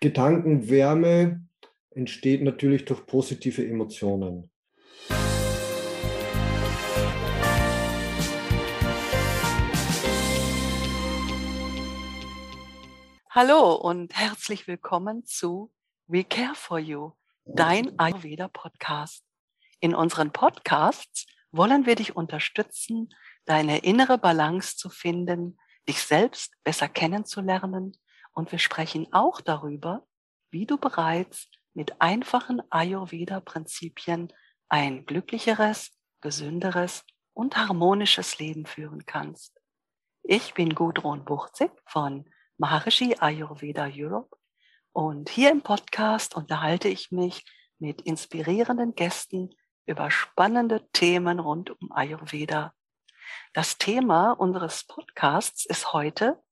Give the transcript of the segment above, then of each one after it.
Gedankenwärme entsteht natürlich durch positive Emotionen. Hallo und herzlich willkommen zu We Care for You, dein Ayurveda Podcast. In unseren Podcasts wollen wir dich unterstützen, deine innere Balance zu finden, dich selbst besser kennenzulernen und wir sprechen auch darüber, wie du bereits mit einfachen Ayurveda-Prinzipien ein glücklicheres, gesünderes und harmonisches Leben führen kannst. Ich bin Gudrun Buchzig von Maharishi Ayurveda Europe und hier im Podcast unterhalte ich mich mit inspirierenden Gästen über spannende Themen rund um Ayurveda. Das Thema unseres Podcasts ist heute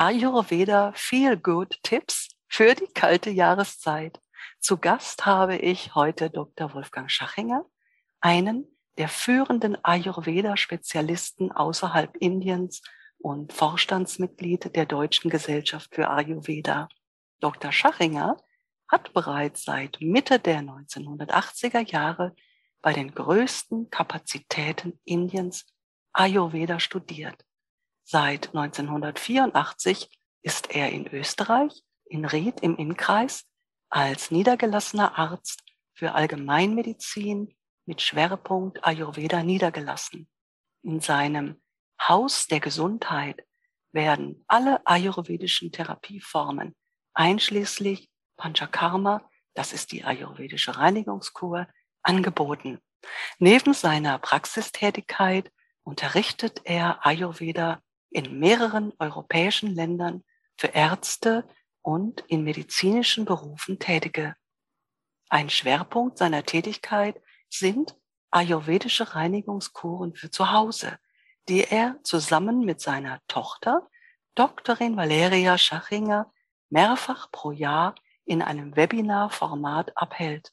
Ayurveda Feel Good Tipps für die kalte Jahreszeit. Zu Gast habe ich heute Dr. Wolfgang Schachinger, einen der führenden Ayurveda-Spezialisten außerhalb Indiens und Vorstandsmitglied der Deutschen Gesellschaft für Ayurveda. Dr. Schachinger hat bereits seit Mitte der 1980er Jahre bei den größten Kapazitäten Indiens Ayurveda studiert. Seit 1984 ist er in Österreich, in Ried im Innkreis, als niedergelassener Arzt für Allgemeinmedizin mit Schwerpunkt Ayurveda niedergelassen. In seinem Haus der Gesundheit werden alle ayurvedischen Therapieformen einschließlich Panchakarma, das ist die ayurvedische Reinigungskur, angeboten. Neben seiner Praxistätigkeit unterrichtet er Ayurveda in mehreren europäischen Ländern für Ärzte und in medizinischen Berufen Tätige. Ein Schwerpunkt seiner Tätigkeit sind ayurvedische Reinigungskuren für zu Hause, die er zusammen mit seiner Tochter, Doktorin Valeria Schachinger, mehrfach pro Jahr in einem Webinarformat abhält.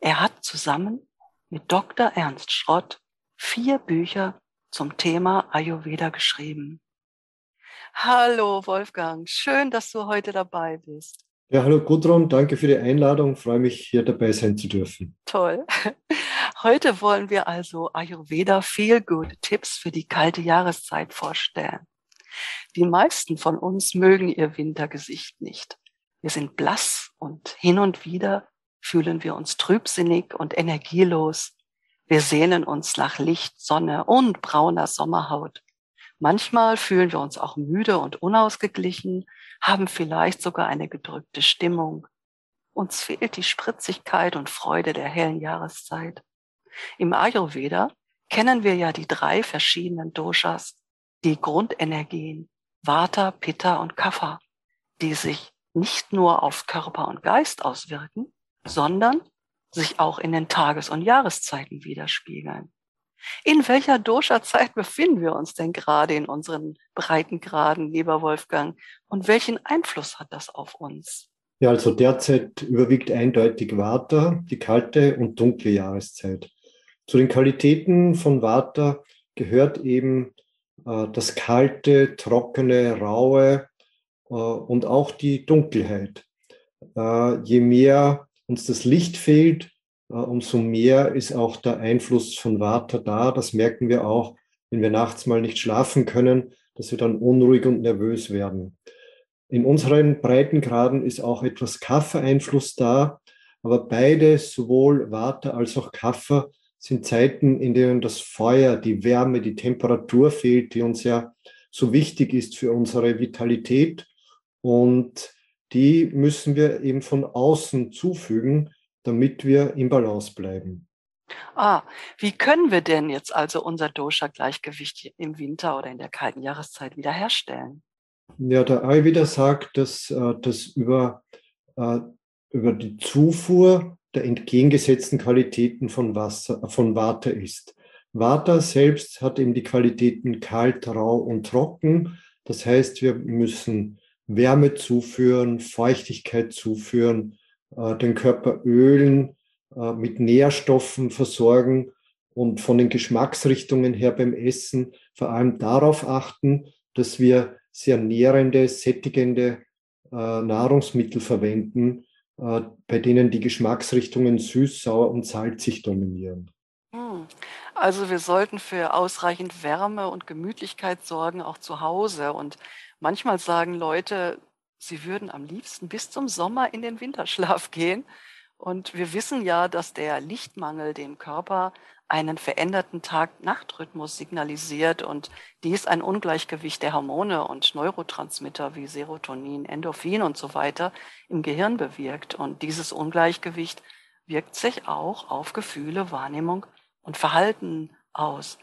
Er hat zusammen mit Dr. Ernst Schrott vier Bücher zum Thema Ayurveda geschrieben. Hallo Wolfgang, schön, dass du heute dabei bist. Ja, hallo Gudrun, danke für die Einladung. freue mich, hier dabei sein zu dürfen. Toll. Heute wollen wir also Ayurveda Feel Good Tipps für die kalte Jahreszeit vorstellen. Die meisten von uns mögen ihr Wintergesicht nicht. Wir sind blass und hin und wieder fühlen wir uns trübsinnig und energielos. Wir sehnen uns nach Licht, Sonne und brauner Sommerhaut. Manchmal fühlen wir uns auch müde und unausgeglichen, haben vielleicht sogar eine gedrückte Stimmung. Uns fehlt die Spritzigkeit und Freude der hellen Jahreszeit. Im Ayurveda kennen wir ja die drei verschiedenen Doshas, die Grundenergien Vata, Pitta und Kapha, die sich nicht nur auf Körper und Geist auswirken, sondern sich auch in den Tages- und Jahreszeiten widerspiegeln. In welcher Dosha-Zeit befinden wir uns denn gerade in unseren Breitengraden, lieber Wolfgang? Und welchen Einfluss hat das auf uns? Ja, also derzeit überwiegt eindeutig Vata, die kalte und dunkle Jahreszeit. Zu den Qualitäten von Vata gehört eben äh, das kalte, trockene, raue äh, und auch die Dunkelheit. Äh, je mehr uns das Licht fehlt, äh, umso mehr ist auch der Einfluss von Vata da. Das merken wir auch, wenn wir nachts mal nicht schlafen können, dass wir dann unruhig und nervös werden. In unseren Breitengraden ist auch etwas Kaffer-Einfluss da, aber beide, sowohl Vata als auch Kaffer, sind Zeiten, in denen das Feuer, die Wärme, die Temperatur fehlt, die uns ja so wichtig ist für unsere Vitalität. Und die müssen wir eben von außen zufügen, damit wir im Balance bleiben. Ah, wie können wir denn jetzt also unser Dosha-Gleichgewicht im Winter oder in der kalten Jahreszeit wiederherstellen? Ja, der Ayurveda sagt, dass äh, das über, äh, über die Zufuhr der entgegengesetzten Qualitäten von Wasser, von Vata ist. Vata selbst hat eben die Qualitäten kalt, rau und trocken. Das heißt, wir müssen Wärme zuführen, Feuchtigkeit zuführen, äh, den Körper ölen, äh, mit Nährstoffen versorgen und von den Geschmacksrichtungen her beim Essen vor allem darauf achten, dass wir sehr nährende, sättigende äh, Nahrungsmittel verwenden, bei denen die Geschmacksrichtungen süß, sauer und salzig dominieren. Also wir sollten für ausreichend Wärme und Gemütlichkeit sorgen, auch zu Hause. Und manchmal sagen Leute, sie würden am liebsten bis zum Sommer in den Winterschlaf gehen. Und wir wissen ja, dass der Lichtmangel dem Körper einen veränderten Tag-Nacht-Rhythmus signalisiert und dies ein Ungleichgewicht der Hormone und Neurotransmitter wie Serotonin, Endorphin und so weiter im Gehirn bewirkt. Und dieses Ungleichgewicht wirkt sich auch auf Gefühle, Wahrnehmung und Verhalten aus.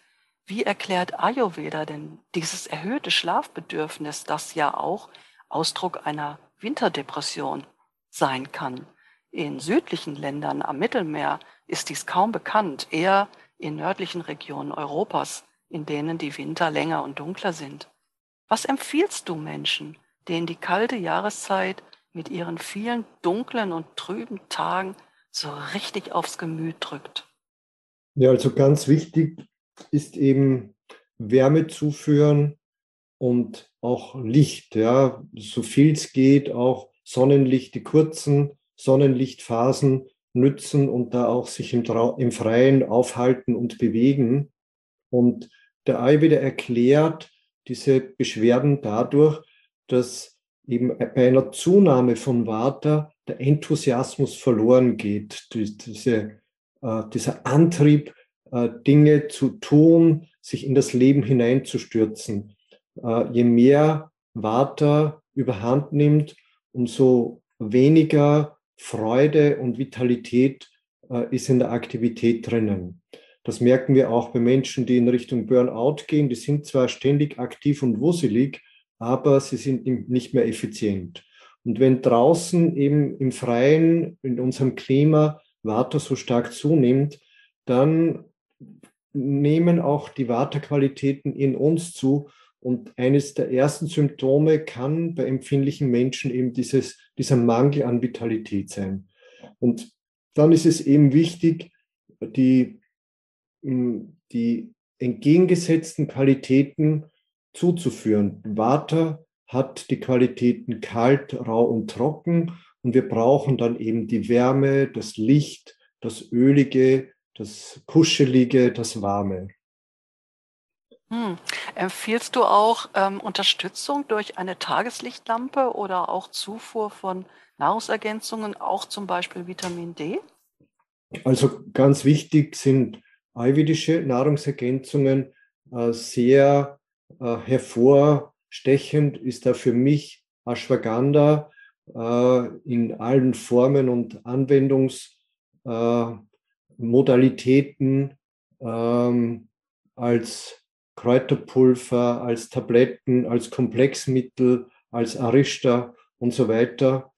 Wie erklärt Ayurveda denn dieses erhöhte Schlafbedürfnis, das ja auch Ausdruck einer Winterdepression sein kann? In südlichen Ländern am Mittelmeer ist dies kaum bekannt, eher in nördlichen Regionen Europas, in denen die Winter länger und dunkler sind. Was empfiehlst du Menschen, denen die kalte Jahreszeit mit ihren vielen dunklen und trüben Tagen so richtig aufs Gemüt drückt? Ja, also ganz wichtig ist eben Wärme zuführen und auch Licht, ja, so viel es geht, auch Sonnenlicht, die kurzen Sonnenlichtphasen nützen und da auch sich im, im Freien aufhalten und bewegen. Und der Ayurveda erklärt diese Beschwerden dadurch, dass eben bei einer Zunahme von Vata der Enthusiasmus verloren geht, diese, dieser Antrieb, äh, Dinge zu tun, sich in das Leben hineinzustürzen. Äh, je mehr Vata überhand nimmt, umso weniger Freude und Vitalität äh, ist in der Aktivität drinnen. Das merken wir auch bei Menschen, die in Richtung Burnout gehen. Die sind zwar ständig aktiv und wusselig, aber sie sind nicht mehr effizient. Und wenn draußen eben im Freien, in unserem Klima, Water so stark zunimmt, dann nehmen auch die Waterqualitäten in uns zu und eines der ersten Symptome kann bei empfindlichen Menschen eben dieses, dieser Mangel an Vitalität sein. Und dann ist es eben wichtig, die, hm, die entgegengesetzten Qualitäten zuzuführen. Vata hat die Qualitäten kalt, rau und trocken und wir brauchen dann eben die Wärme, das Licht, das Ölige, das Kuschelige, das Warme. Hm. Empfiehlst du auch ähm, Unterstützung durch eine Tageslichtlampe oder auch Zufuhr von Nahrungsergänzungen, auch zum Beispiel Vitamin D? Also ganz wichtig sind ayurvedische Nahrungsergänzungen. Äh, sehr äh, hervorstechend ist da für mich Ashwagandha in allen Formen und Anwendungsmodalitäten äh, ähm, als Kräuterpulver, als Tabletten, als Komplexmittel, als Arista und so weiter.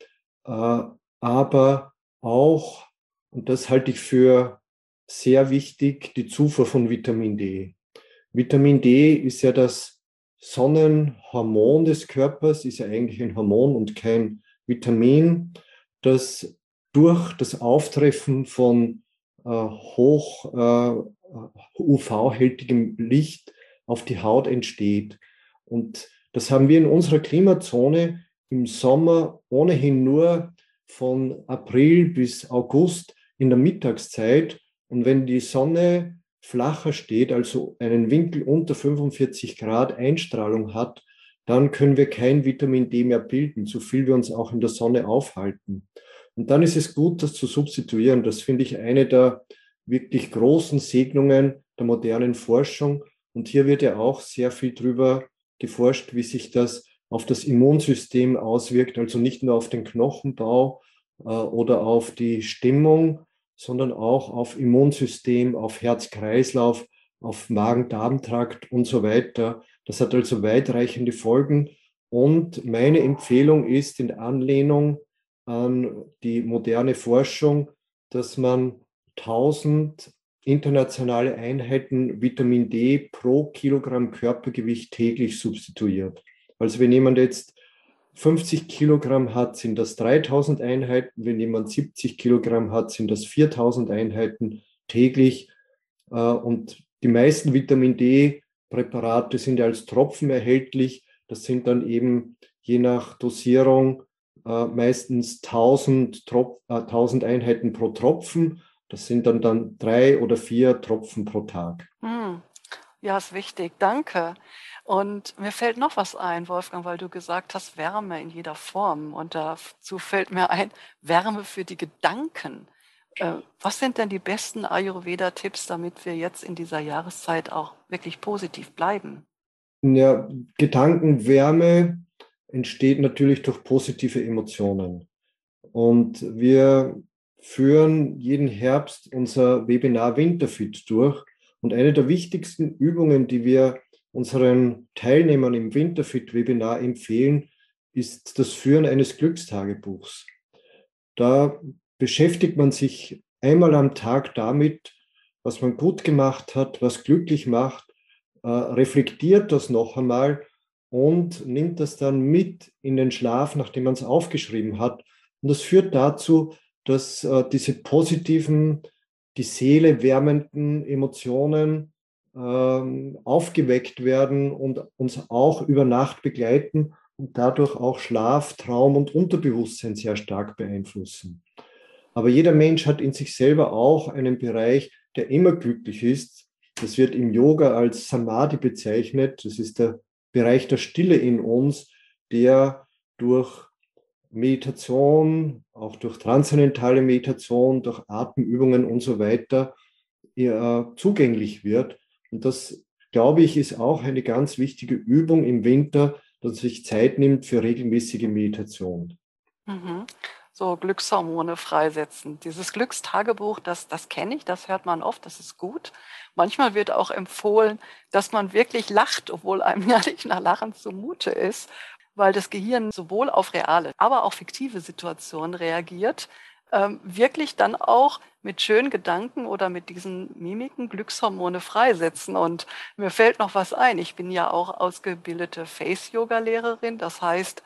Äh, aber auch, und das halte ich für sehr wichtig, die Zufuhr von Vitamin D. Vitamin D ist ja das Sonnenhormon des Körpers, ist ja eigentlich ein Hormon und kein Vitamin, das durch das Auftreffen von äh, hoch äh, UV-hältigem Licht auf die Haut entsteht. Und das haben wir in unserer Klimazone im Sommer ohnehin nur von April bis August in der Mittagszeit. Und wenn die Sonne flacher steht, also einen Winkel unter 45 Grad Einstrahlung hat, dann können wir kein Vitamin D mehr bilden, so viel wir uns auch in der Sonne aufhalten. Und dann ist es gut, das zu substituieren. Das finde ich eine der wirklich großen Segnungen der modernen Forschung, und hier wird ja auch sehr viel drüber geforscht, wie sich das auf das Immunsystem auswirkt, also nicht nur auf den Knochenbau äh, oder auf die Stimmung, sondern auch auf Immunsystem, auf Herz-Kreislauf, auf Magen-Darm-Trakt und so weiter. Das hat also weitreichende Folgen. Und meine Empfehlung ist in Anlehnung an die moderne Forschung, dass man 1000 internationale Einheiten Vitamin D pro Kilogramm Körpergewicht täglich substituiert. Also wenn jemand jetzt 50 Kilogramm hat, sind das 3000 Einheiten. Wenn jemand 70 Kilogramm hat, sind das 4000 Einheiten täglich. Äh, und die meisten Vitamin D-Präparate sind ja als Tropfen erhältlich. Das sind dann eben je nach Dosierung äh, meistens 1000, Trop äh, 1000 Einheiten pro Tropfen. Das sind dann, dann drei oder vier Tropfen pro Tag. Hm. Ja, ist wichtig. Danke. Und mir fällt noch was ein, Wolfgang, weil du gesagt hast, Wärme in jeder Form. Und dazu fällt mir ein, Wärme für die Gedanken. Äh, was sind denn die besten Ayurveda-Tipps, damit wir jetzt in dieser Jahreszeit auch wirklich positiv bleiben? Ja, Gedankenwärme entsteht natürlich durch positive Emotionen. Und wir führen jeden Herbst unser Webinar Winterfit durch. Und eine der wichtigsten Übungen, die wir unseren Teilnehmern im Winterfit-Webinar empfehlen, ist das Führen eines Glückstagebuchs. Da beschäftigt man sich einmal am Tag damit, was man gut gemacht hat, was glücklich macht, äh, reflektiert das noch einmal und nimmt das dann mit in den Schlaf, nachdem man es aufgeschrieben hat. Und das führt dazu, dass äh, diese positiven, die Seele wärmenden Emotionen ähm, aufgeweckt werden und uns auch über Nacht begleiten und dadurch auch Schlaf, Traum und Unterbewusstsein sehr stark beeinflussen. Aber jeder Mensch hat in sich selber auch einen Bereich, der immer glücklich ist. Das wird im Yoga als Samadhi bezeichnet. Das ist der Bereich der Stille in uns, der durch Meditation, auch durch transzendentale Meditation, durch Atemübungen und so weiter zugänglich wird. Und das, glaube ich, ist auch eine ganz wichtige Übung im Winter, dass sich Zeit nimmt für regelmäßige Meditation. Mhm. So Glückshormone freisetzen. Dieses Glückstagebuch, das, das kenne ich, das hört man oft, das ist gut. Manchmal wird auch empfohlen, dass man wirklich lacht, obwohl einem ja nicht nach Lachen zumute ist, weil das Gehirn sowohl auf reale, aber auch fiktive Situationen reagiert ähm, wirklich dann auch mit schönen Gedanken oder mit diesen Mimiken Glückshormone freisetzen. Und mir fällt noch was ein. Ich bin ja auch ausgebildete Face-Yoga-Lehrerin. Das heißt,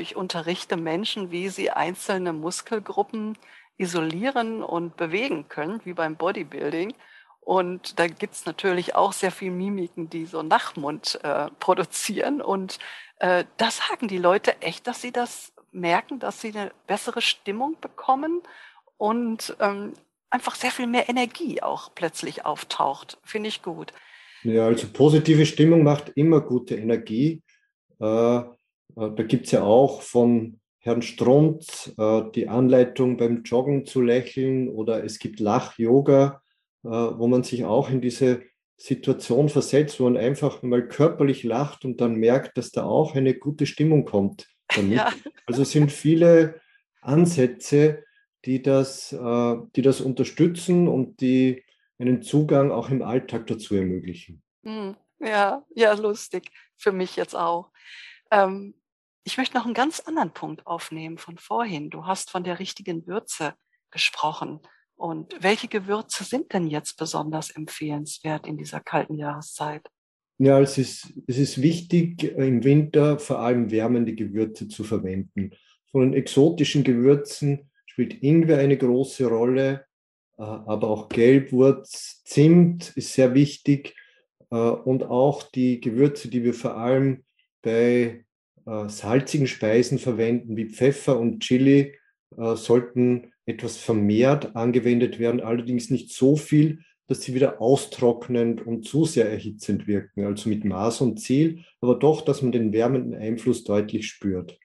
ich unterrichte Menschen, wie sie einzelne Muskelgruppen isolieren und bewegen können, wie beim Bodybuilding. Und da gibt's natürlich auch sehr viel Mimiken, die so Nachmund äh, produzieren. Und äh, da sagen die Leute echt, dass sie das merken, dass sie eine bessere Stimmung bekommen und ähm, einfach sehr viel mehr Energie auch plötzlich auftaucht. Finde ich gut. Ja, also positive Stimmung macht immer gute Energie. Äh, äh da gibt es ja auch von Herrn Strunz äh, die Anleitung beim Joggen zu lächeln oder es gibt Lach-Yoga, äh, wo man sich auch in diese Situation versetzt, wo man einfach mal körperlich lacht und dann merkt, dass da auch eine gute Stimmung kommt damit. Ja. Also es sind viele Ansätze, die das, äh, die das unterstützen und die einen Zugang auch im Alltag dazu ermöglichen. Hm, ja, ja, lustig. Für mich jetzt auch. Ähm, ich möchte noch einen ganz anderen Punkt aufnehmen von vorhin. Du hast von der richtigen Würze gesprochen. Und welche Gewürze sind denn jetzt besonders empfehlenswert in dieser kalten Jahreszeit? Ja, es ist, es ist wichtig, im Winter vor allem wärmende Gewürze zu verwenden. Von den exotischen Gewürzen spielt Ingwer eine große Rolle, äh, aber auch Gelbwurz, Zimt ist sehr wichtig äh, und auch die Gewürze, die wir vor allem bei äh, salzigen Speisen verwenden, wie Pfeffer und Chili, sollten etwas vermehrt angewendet werden, allerdings nicht so viel, dass sie wieder austrocknend und zu sehr erhitzend wirken, also mit Maß und Ziel, aber doch, dass man den wärmenden Einfluss deutlich spürt.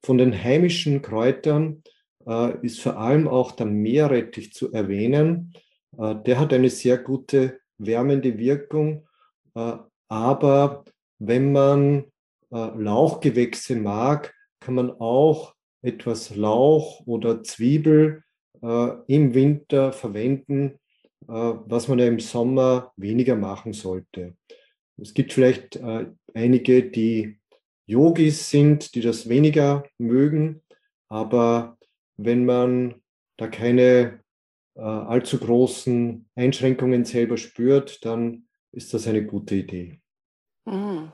Von den heimischen Kräutern äh, ist vor allem auch der Meerrettich zu erwähnen. Äh, der hat eine sehr gute wärmende Wirkung, äh, aber wenn man äh, Lauchgewächse mag, kann man auch etwas Lauch oder Zwiebel äh, im Winter verwenden, äh, was man ja im Sommer weniger machen sollte. Es gibt vielleicht äh, einige, die Yogis sind, die das weniger mögen, aber wenn man da keine äh, allzu großen Einschränkungen selber spürt, dann ist das eine gute Idee. Mhm.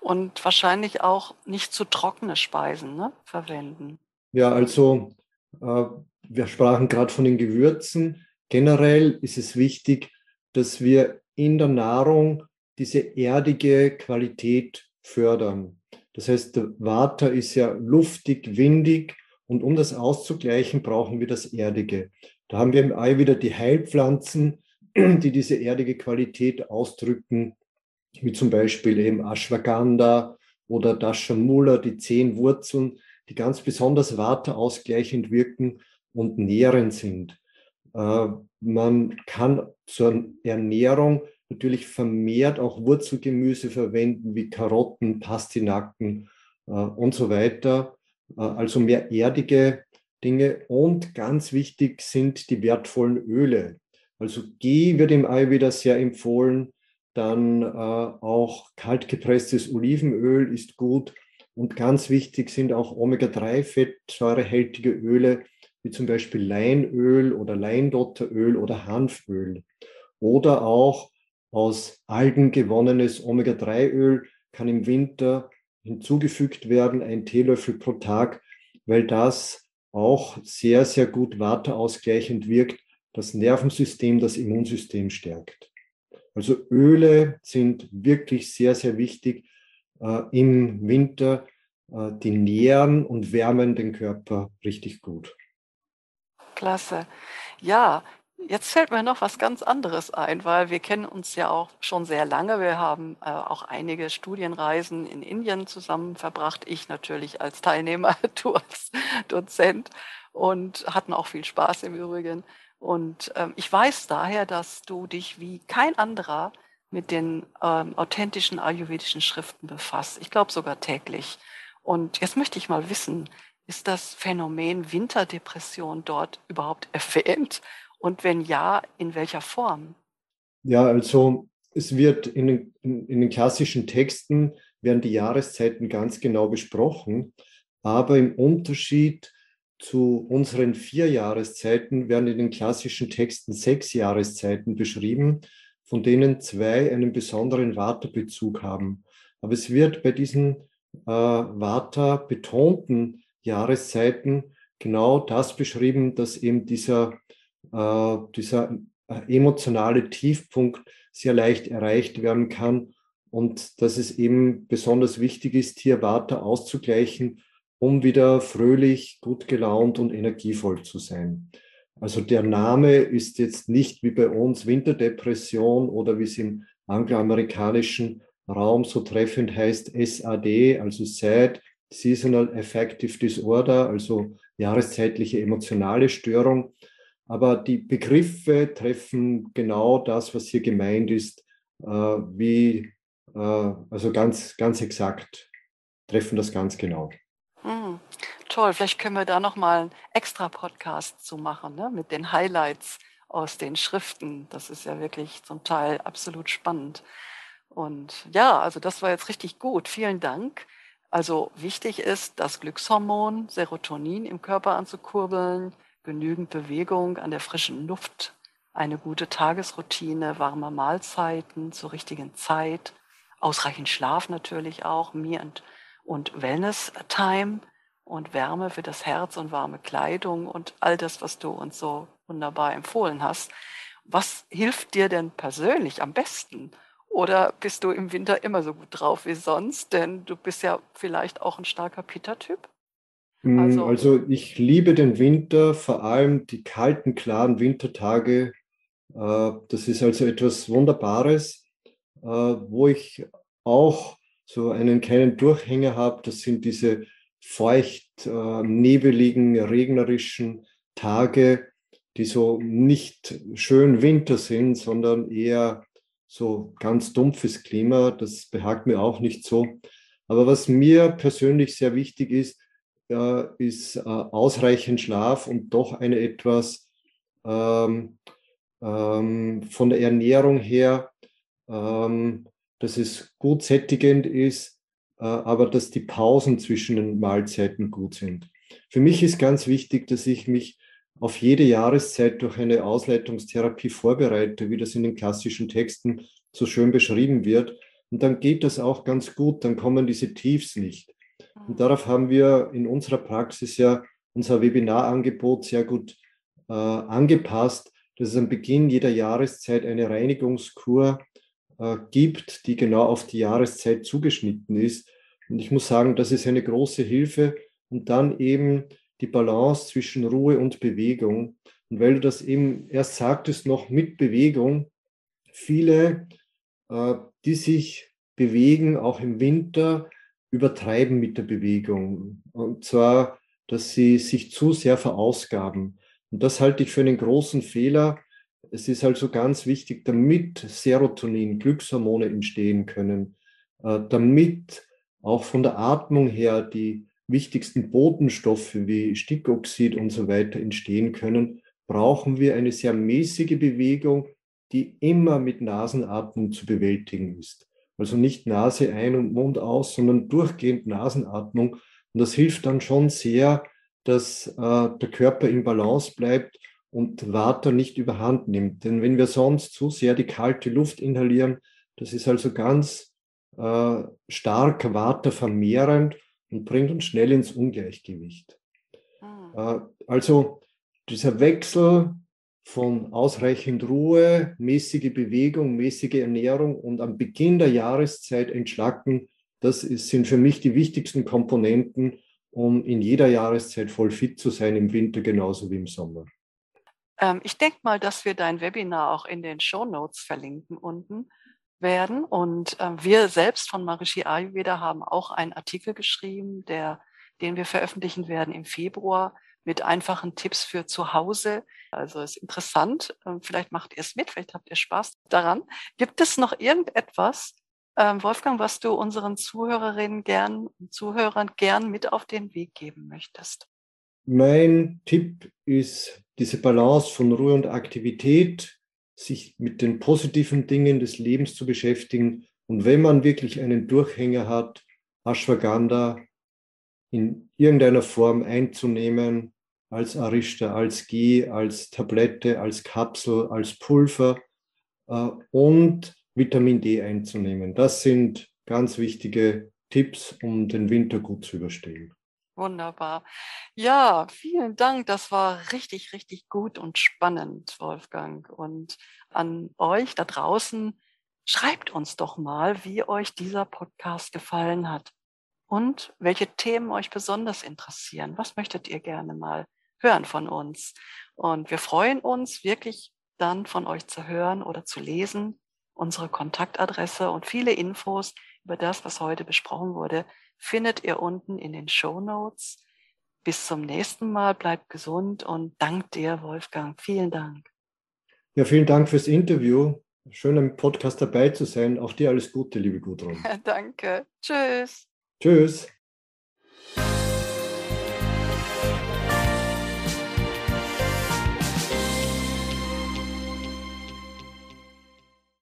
Und wahrscheinlich auch nicht zu trockene Speisen ne, verwenden. Ja, also äh, wir sprachen gerade von den Gewürzen. Generell ist es wichtig, dass wir in der Nahrung diese erdige Qualität fördern. Das heißt, der Vata ist ja luftig, windig Und um das auszugleichen, brauchen wir das Erdige. Da haben wir im Ei wieder die Heilpflanzen, die diese erdige Qualität ausdrücken, wie zum Beispiel eben Ashwagandha oder Dashamula, die zehn Wurzeln, die ganz besonders waterausgleichend wirken und nährend sind. Äh, man kann zur Ernährung natürlich vermehrt auch Wurzelgemüse verwenden, wie Karotten, Pastinaken äh, und so weiter. Äh, also mehr erdige Dinge. Und ganz wichtig sind die wertvollen Öle. Also G wird im Ayurveda sehr empfohlen. Dann auch kaltgepresstes Olivenöl ist gut. Und ganz wichtig sind auch Omega-3-fettsäurehältige Öle, wie zum Beispiel Leinöl oder Leindotteröl oder Hanföl. Oder auch aus Algen gewonnenes Omega-3-Öl kann im Winter hinzugefügt werden, ein Teelöffel pro Tag, weil das auch sehr, sehr gut waterausgleichend wirkt, das Nervensystem, das Immunsystem stärkt. Also Öle sind wirklich sehr, sehr wichtig äh, im Winter. Äh, die nähren und wärmen den Körper richtig gut. Klasse. Ja, jetzt fällt mir noch was ganz anderes ein, weil wir kennen uns ja auch schon sehr lange. Wir haben äh, auch einige Studienreisen in Indien zusammen verbracht. Ich natürlich als Teilnehmer, du als Dozent und hatten auch viel Spaß im Übrigen. Und ähm, ich weiß daher, dass du dich wie kein anderer mit den ähm, authentischen ayurvedischen Schriften befasst. Ich glaube sogar täglich. Und jetzt möchte ich mal wissen, ist das Phänomen Winterdepression dort überhaupt erwähnt? Und wenn ja, in welcher Form? Ja, also es wird in den, in, den klassischen Texten werden die Jahreszeiten ganz genau besprochen, aber im Unterschied zu unseren vier Jahreszeiten werden in den klassischen Texten sechs Jahreszeiten beschrieben, von denen zwei einen besonderen Vata-Bezug haben. Aber es wird bei diesen äh, Vata betonten Jahreszeiten genau das beschrieben, dass eben dieser, äh, dieser äh, emotionale Tiefpunkt sehr leicht erreicht werden kann und dass es eben besonders wichtig ist, hier Vata auszugleichen, um wieder fröhlich, gut gelaunt und energievoll zu sein. Also der Name ist jetzt nicht wie bei uns Winterdepression oder wie es im angloamerikanischen Raum so treffend heißt SAD, also Sad, Seasonal Affective Disorder, also jahreszeitliche emotionale Störung. Aber die Begriffe treffen genau das, was hier gemeint ist, äh, wie, äh, also ganz, ganz exakt, treffen das ganz genau. Hm, toll, vielleicht können wir da nochmal einen extra Podcast zu machen, ne? mit den Highlights aus den Schriften. Das ist ja wirklich zum Teil absolut spannend. Und ja, also das war jetzt richtig gut. Vielen Dank. Also wichtig ist, das Glückshormon Serotonin im Körper anzukurbeln, genügend Bewegung an der frischen Luft, eine gute Tagesroutine, warme Mahlzeiten zur richtigen Zeit, ausreichend Schlaf natürlich auch, mir und, und Wellness-Time und Wärme für das Herz und warme Kleidung und all das, was du uns so wunderbar empfohlen hast. Was hilft dir denn persönlich am besten, oder bist du im Winter immer so gut drauf wie sonst? Denn du bist ja vielleicht auch ein starker Pitta-Typ. Hm, also, also, ich liebe den Winter, vor allem die kalten, klaren Wintertage. Äh, das ist also etwas Wunderbares, äh, wo ich auch so einen kleinen Durchhänger habe. Das sind diese feucht, äh, nebeligen, regnerischen Tage, die so nicht schön Winter sind, sondern eher so ganz dumpfes Klima, das behagt mir auch nicht so. Aber was mir persönlich sehr wichtig ist, äh, ist äh, ausreichend Schlaf und doch eine etwas ähm, ähm, von der Ernährung her, ähm, dass es gut sättigend ist, äh, aber dass die Pausen zwischen den Mahlzeiten gut sind. Für mich ist ganz wichtig, dass ich mich auf jede Jahreszeit durch eine Ausleitungstherapie vorbereite, wie das in den klassischen Texten so schön beschrieben wird. Und dann geht das auch ganz gut, dann kommen diese Tiefs nicht. Und darauf haben wir in unserer Praxis ja unser Webinarangebot sehr gut äh, angepasst, dass es am Beginn jeder Jahreszeit eine Reinigungskur äh, gibt, die genau auf die Jahreszeit zugeschnitten ist. Und ich muss sagen, das ist eine große Hilfe. Und dann eben die Balance zwischen Ruhe und Bewegung. Und weil du das eben erst sagtest, noch mit Bewegung, viele, äh, die sich bewegen, auch im Winter, übertreiben mit der Bewegung. Und zwar, dass sie sich zu sehr verausgaben. Und das halte ich für einen großen Fehler. Es ist also ganz wichtig, damit Serotonin, Glückshormone entstehen können, äh, damit auch von der Atmung her die wichtigsten Botenstoffe wie Stickoxid und so weiter entstehen können, brauchen wir eine sehr mäßige Bewegung, die immer mit Nasenatmung zu bewältigen ist. Also nicht Nase ein und Mund aus, sondern durchgehend Nasenatmung. Und das hilft dann schon sehr, dass äh, der Körper im Balance bleibt und Water nicht überhand nimmt. Denn wenn wir sonst zu sehr die kalte Luft inhalieren, das ist also ganz äh, stark Water vermehrend und bringt uns schnell ins Ungleichgewicht. Mhm. Äh, also dieser Wechsel von ausreichend Ruhe, mäßige Bewegung, mäßige Ernährung und am Beginn der Jahreszeit entschlacken, das ist, sind für mich die wichtigsten Komponenten, um in jeder Jahreszeit voll fit zu sein, im Winter genauso wie im Sommer. Ähm, ich denke mal, dass wir dein Webinar auch in den Show Notes verlinken unten werden. Und äh, wir selbst von Marishi Ayurveda haben auch einen Artikel geschrieben, der, den wir veröffentlichen werden im Februar mit einfachen Tipps für zu Hause. Also ist interessant. Ähm, vielleicht macht ihr es mit, vielleicht habt ihr Spaß daran. Gibt es noch irgendetwas, ähm, Wolfgang, was du unseren Zuhörerinnen gern und Zuhörern gern mit auf den Weg geben möchtest? Mein Tipp ist diese Balance von Ruhe und Aktivität, sich mit den positiven Dingen des Lebens zu beschäftigen. Und wenn man wirklich einen Durchhänger hat, Ashwagandha in irgendeiner Form einzunehmen, als Arista, als Ghee, als Tablette, als Kapsel, als Pulver äh, und Vitamin D einzunehmen. Das sind ganz wichtige Tipps, um den Winter gut zu überstehen. Wunderbar. Ja, vielen Dank. Das war richtig, richtig gut und spannend, Wolfgang. Und an euch da draußen, schreibt uns doch mal, wie euch dieser Podcast gefallen hat und welche Themen euch besonders interessieren. Was möchtet ihr gerne mal hören von uns? Und wir freuen uns wirklich dann von euch zu hören oder zu lesen. Unsere Kontaktadresse und viele Infos über das, was heute besprochen wurde, findet ihr unten in den Show Notes. Bis zum nächsten Mal, bleibt gesund und dank dir, Wolfgang. Vielen Dank. Ja, vielen Dank fürs Interview. Schön im Podcast dabei zu sein. Auch dir alles Gute, liebe Gudrun. Danke. Tschüss. Tschüss.